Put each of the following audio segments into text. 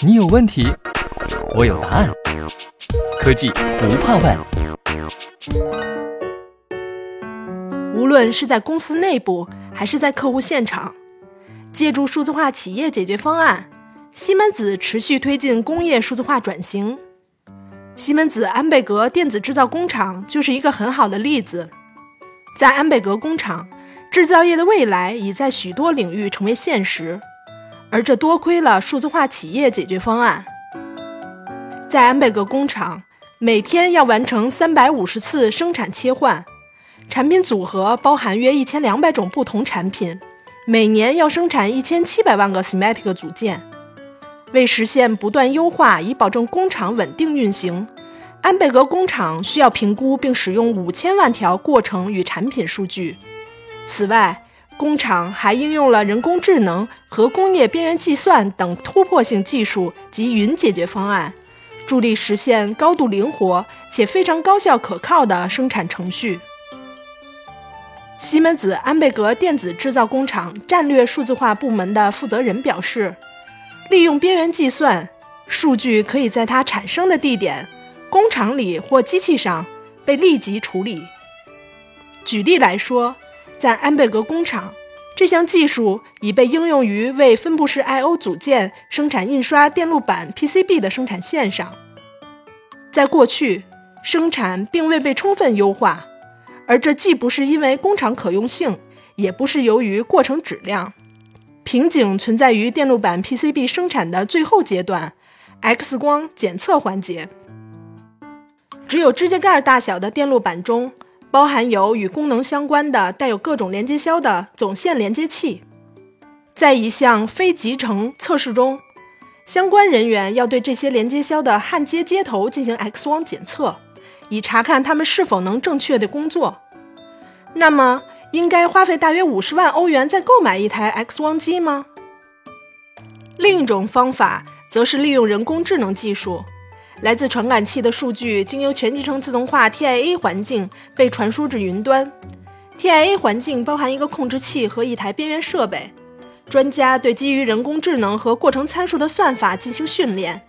你有问题，我有答案。科技不怕问。无论是在公司内部，还是在客户现场，借助数字化企业解决方案，西门子持续推进工业数字化转型。西门子安贝格电子制造工厂就是一个很好的例子。在安贝格工厂，制造业的未来已在许多领域成为现实。而这多亏了数字化企业解决方案。在安贝格工厂，每天要完成三百五十次生产切换，产品组合包含约一千两百种不同产品，每年要生产一千七百万个 SIMATIC 组件。为实现不断优化，以保证工厂稳定运行，安贝格工厂需要评估并使用五千万条过程与产品数据。此外，工厂还应用了人工智能和工业边缘计算等突破性技术及云解决方案，助力实现高度灵活且非常高效可靠的生产程序。西门子安贝格电子制造工厂战略数字化部门的负责人表示，利用边缘计算，数据可以在它产生的地点、工厂里或机器上被立即处理。举例来说。在安贝格工厂，这项技术已被应用于为分布式 I/O 组件生产印刷电路板 PCB 的生产线上。在过去，生产并未被充分优化，而这既不是因为工厂可用性，也不是由于过程质量。瓶颈存在于电路板 PCB 生产的最后阶段 ——X 光检测环节。只有指甲盖大小的电路板中。包含有与功能相关的带有各种连接销的总线连接器，在一项非集成测试中，相关人员要对这些连接销的焊接接头进行 X 光检测，以查看它们是否能正确的工作。那么，应该花费大约五十万欧元再购买一台 X 光机吗？另一种方法则是利用人工智能技术。来自传感器的数据经由全集成自动化 TIA 环境被传输至云端。TIA 环境包含一个控制器和一台边缘设备。专家对基于人工智能和过程参数的算法进行训练。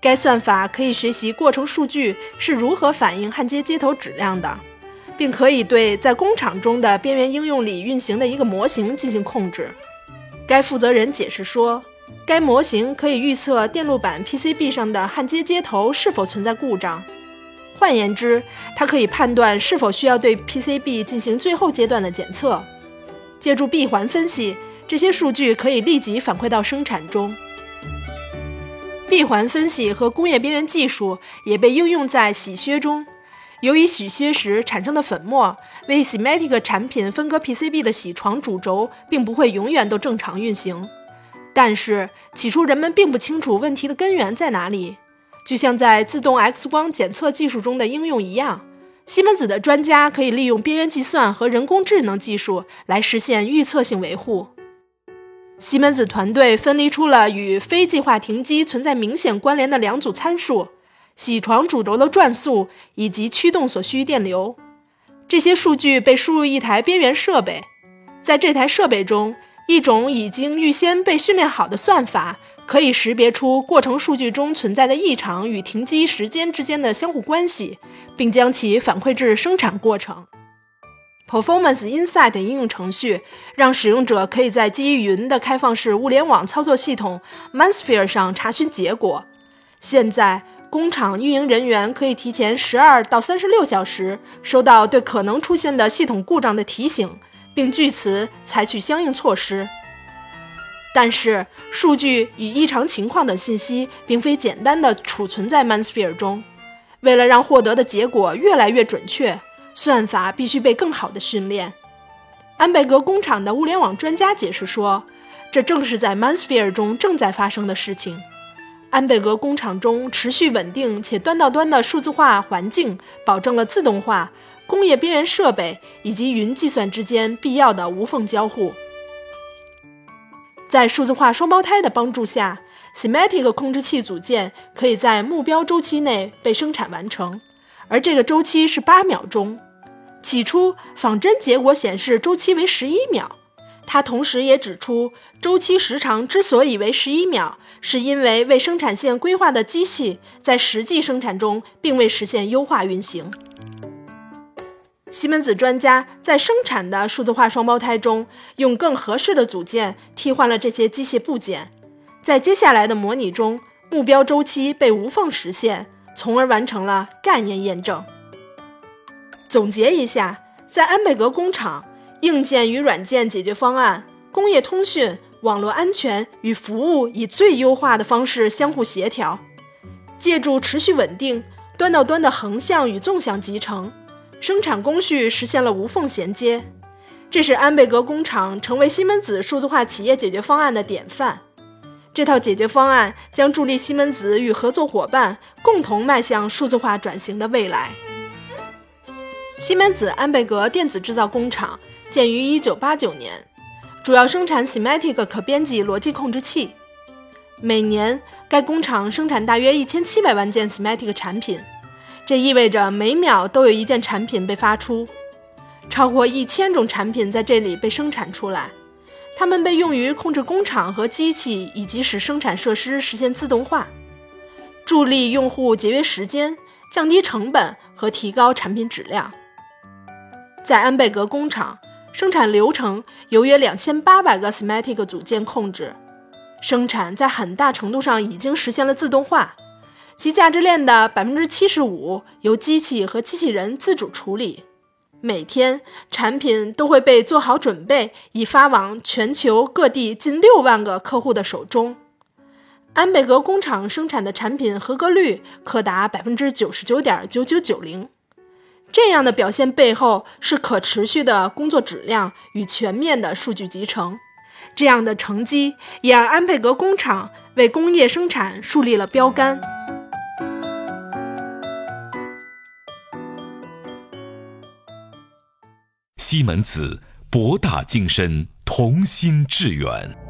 该算法可以学习过程数据是如何反映焊接接头质量的，并可以对在工厂中的边缘应用里运行的一个模型进行控制。该负责人解释说。该模型可以预测电路板 PCB 上的焊接接头是否存在故障。换言之，它可以判断是否需要对 PCB 进行最后阶段的检测。借助闭环分析，这些数据可以立即反馈到生产中。闭环分析和工业边缘技术也被应用在洗靴中。由于洗靴时产生的粉末为 SIMATIC 产品分割 PCB 的铣床主轴，并不会永远都正常运行。但是起初人们并不清楚问题的根源在哪里，就像在自动 X 光检测技术中的应用一样。西门子的专家可以利用边缘计算和人工智能技术来实现预测性维护。西门子团队分离出了与非计划停机存在明显关联的两组参数：铣床主轴的转速以及驱动所需电流。这些数据被输入一台边缘设备，在这台设备中。一种已经预先被训练好的算法，可以识别出过程数据中存在的异常与停机时间之间的相互关系，并将其反馈至生产过程。Performance Insight 应用程序让使用者可以在基于云的开放式物联网操作系统 ManSphere 上查询结果。现在，工厂运营人员可以提前十二到三十六小时收到对可能出现的系统故障的提醒。并据此采取相应措施。但是，数据与异常情况等信息并非简单的储存在 ManSphere 中。为了让获得的结果越来越准确，算法必须被更好的训练。安贝格工厂的物联网专家解释说，这正是在 ManSphere 中正在发生的事情。安贝格工厂中持续稳定且端到端的数字化环境，保证了自动化。工业边缘设备以及云计算之间必要的无缝交互，在数字化双胞胎的帮助下，SIMATIC 控制器组件可以在目标周期内被生产完成，而这个周期是八秒钟。起初，仿真结果显示周期为十一秒，他同时也指出，周期时长之所以为十一秒，是因为为生产线规划的机器在实际生产中并未实现优化运行。西门子专家在生产的数字化双胞胎中，用更合适的组件替换了这些机械部件，在接下来的模拟中，目标周期被无缝实现，从而完成了概念验证。总结一下，在安贝格工厂。硬件与软件解决方案、工业通讯、网络安全与服务以最优化的方式相互协调，借助持续稳定、端到端的横向与纵向集成，生产工序实现了无缝衔接。这是安贝格工厂成为西门子数字化企业解决方案的典范。这套解决方案将助力西门子与合作伙伴共同迈向数字化转型的未来。西门子安贝格电子制造工厂。建于1989年，主要生产 Semantic 可编辑逻辑控制器。每年，该工厂生产大约1700万件 Semantic 产品，这意味着每秒都有一件产品被发出。超过1000种产品在这里被生产出来，它们被用于控制工厂和机器，以及使生产设施实现自动化，助力用户节约时间、降低成本和提高产品质量。在安贝格工厂。生产流程由约两千八百个 Sematic 组件控制，生产在很大程度上已经实现了自动化，其价值链的百分之七十五由机器和机器人自主处理。每天，产品都会被做好准备，以发往全球各地近六万个客户的手中。安贝格工厂生产的产品合格率可达百分之九十九点九九九零。这样的表现背后是可持续的工作质量与全面的数据集成。这样的成绩也让安佩格工厂为工业生产树立了标杆。西门子，博大精深，同心致远。